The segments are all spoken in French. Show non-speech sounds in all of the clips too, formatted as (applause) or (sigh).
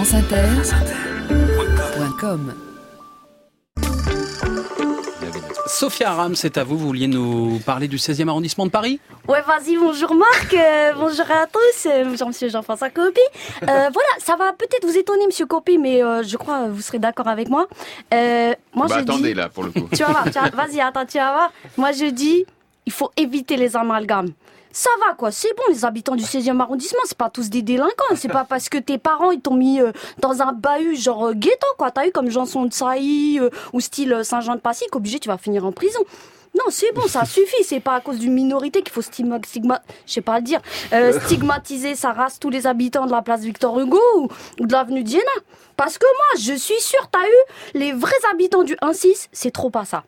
franceinter.com Sophia Aram, c'est à vous. Vous vouliez nous parler du 16e arrondissement de Paris? Ouais, vas-y, bonjour Marc, euh, bonjour à tous, euh, bonjour monsieur Jean-François Copy. Euh, (laughs) voilà, ça va peut-être vous étonner monsieur Copy, mais euh, je crois que vous serez d'accord avec moi. Euh, moi Bah je attendez dis... là pour le coup. Tu vas voir, (laughs) vas-y, attends, tu vas voir. Moi je dis, il faut éviter les amalgames. Ça va quoi, c'est bon, les habitants du 16e arrondissement, c'est pas tous des délinquants, c'est pas parce que tes parents ils t'ont mis euh, dans un bahut genre euh, ghetto quoi, t'as eu comme Janson de Sailly euh, ou style euh, Saint-Jean-de-Passy qu'obligé tu vas finir en prison. Non, c'est bon, ça suffit. C'est pas à cause d'une minorité qu'il faut stigma, stigma, je sais pas le dire, euh, stigmatiser sa race tous les habitants de la place Victor Hugo ou, ou de l'avenue Diana. Parce que moi, je suis sûre, t'as eu les vrais habitants du 1-6, c'est trop pas ça.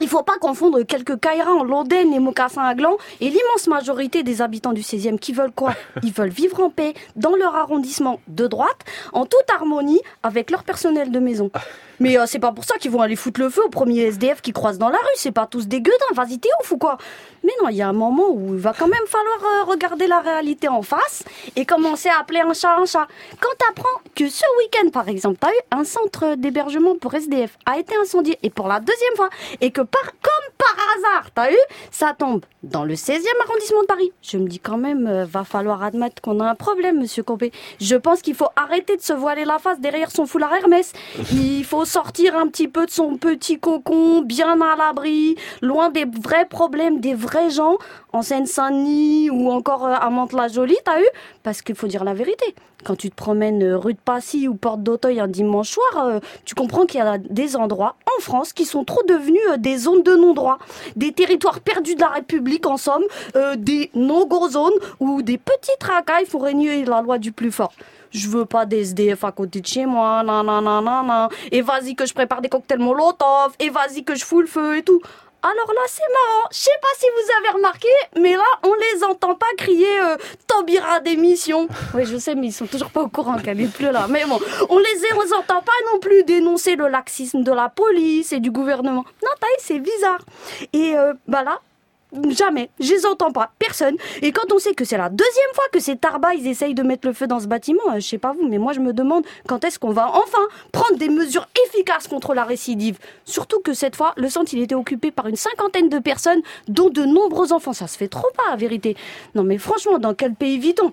Il faut pas confondre quelques en Loden et mocassins à gland et l'immense majorité des habitants du 16e qui veulent quoi? (laughs) Ils veulent vivre en paix dans leur arrondissement de droite, en toute harmonie avec leur personnel de maison. Mais euh, c'est pas pour ça qu'ils vont aller foutre le feu au premier SDF qui croisent dans la rue, c'est pas tous des gueudins, vas-y t'es ouf ou quoi? Mais non, il y a un moment où il va quand même falloir euh, regarder la réalité en face et commencer à appeler un chat un chat. Quand t'apprends que ce week-end par exemple, t'as eu un centre d'hébergement pour SDF a été incendié et pour la deuxième fois et que par, comme par hasard, t'as eu, ça tombe dans le 16e arrondissement de Paris. Je me dis quand même, euh, va falloir admettre qu'on a un problème, monsieur Copé. Je pense qu'il faut arrêter de se voiler la face derrière son foulard Hermès. Il faut sortir un petit peu de son petit cocon, bien à l'abri, loin des vrais problèmes, des vrais gens, en Seine-Saint-Denis ou encore euh, à Mantes-la-Jolie, t'as eu? Parce qu'il faut dire la vérité. Quand tu te promènes euh, rue de Passy ou porte d'Auteuil un dimanche soir, euh, tu comprends qu'il y a des endroits en France qui sont trop devenus des zones de non-droit, des territoires perdus de la République en somme, des no-go zones où des petites racailles font régner la loi du plus fort. Je veux pas des SDF à côté de chez moi, nan nan nan nan nan. Et vas-y que je prépare des cocktails Molotov, et vas-y que je fous le feu et tout. Alors là, c'est marrant. Je sais pas si vous avez remarqué, mais là, on les entend pas crier euh, Taubira démission. Oui, je sais, mais ils sont toujours pas au courant qu'elle est plus là. Mais bon, on les les entend pas non plus dénoncer le laxisme de la police et du gouvernement. Non, taille, c'est bizarre. Et euh, bah là, Jamais, je les entends pas, personne. Et quand on sait que c'est la deuxième fois que ces tarbas ils essayent de mettre le feu dans ce bâtiment, euh, je sais pas vous, mais moi je me demande quand est-ce qu'on va enfin prendre des mesures efficaces contre la récidive. Surtout que cette fois, le centre il était occupé par une cinquantaine de personnes, dont de nombreux enfants. Ça se fait trop pas, la vérité. Non mais franchement, dans quel pays vit-on?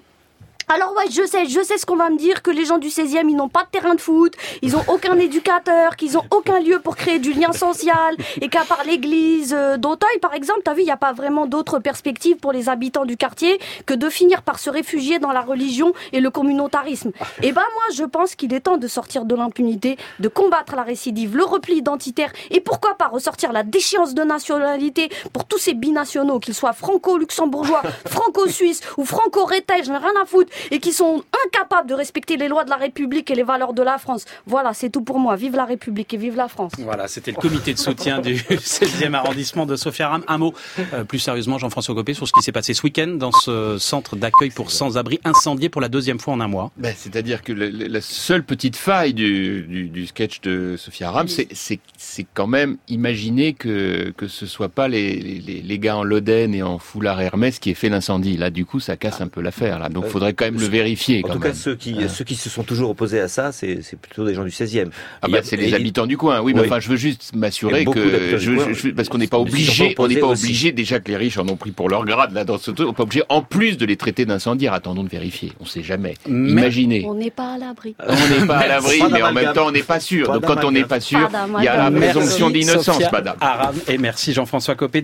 Alors ouais, je sais, je sais ce qu'on va me dire, que les gens du 16e, ils n'ont pas de terrain de foot, ils ont aucun éducateur, qu'ils ont aucun lieu pour créer du lien social, et qu'à part l'église euh, d'Auteuil, par exemple, t'as vu, il n'y a pas vraiment d'autres perspectives pour les habitants du quartier que de finir par se réfugier dans la religion et le communautarisme. Et ben moi, je pense qu'il est temps de sortir de l'impunité, de combattre la récidive, le repli identitaire, et pourquoi pas ressortir la déchéance de nationalité pour tous ces binationaux, qu'ils soient franco-luxembourgeois, franco-suisses ou franco-rétais, j'en ai rien à foutre, et qui sont incapables de respecter les lois de la République et les valeurs de la France. Voilà, c'est tout pour moi. Vive la République et vive la France. Voilà, c'était le comité de soutien du (laughs) 16e arrondissement de Sophia Aram. Un mot euh, plus sérieusement, Jean-François Copé, sur ce qui s'est passé ce week-end dans ce centre d'accueil pour sans-abri incendié pour la deuxième fois en un mois. Ben, C'est-à-dire que la, la seule petite faille du, du, du sketch de Sophia Aram, c'est- quand même imaginer que que ce soit pas les, les, les gars en Loden et en foulard Hermès qui aient fait l'incendie. Là, du coup, ça casse un peu l'affaire. Là, donc, Euh, faudrait quand même le vérifier. En quand tout même. cas, ceux qui, ceux qui se sont toujours opposés à ça, c'est c'est plutôt des gens du 16e. Ah bah c'est les il- habitants du coin. Oui, mais Oui. enfin, je veux juste m'assurer que je, coin, je- parce qu'on n'est pas obligé, on n'est pas obligé déjà que les riches en ont pris pour leur grade là dans ce truc. On n'est pas obligé en plus de les traiter d'incendiaires. Attendons de vérifier. On sait jamais. Mais- Imaginez. On n'est pas à l'abri. On n'est pas à l'abri, (laughs) mais en même temps, on n'est pas sûr. Donc, quand on n'est pas sûr, il y a la présomption d'innocence, madame. Aram, et merci Jean-François Copé.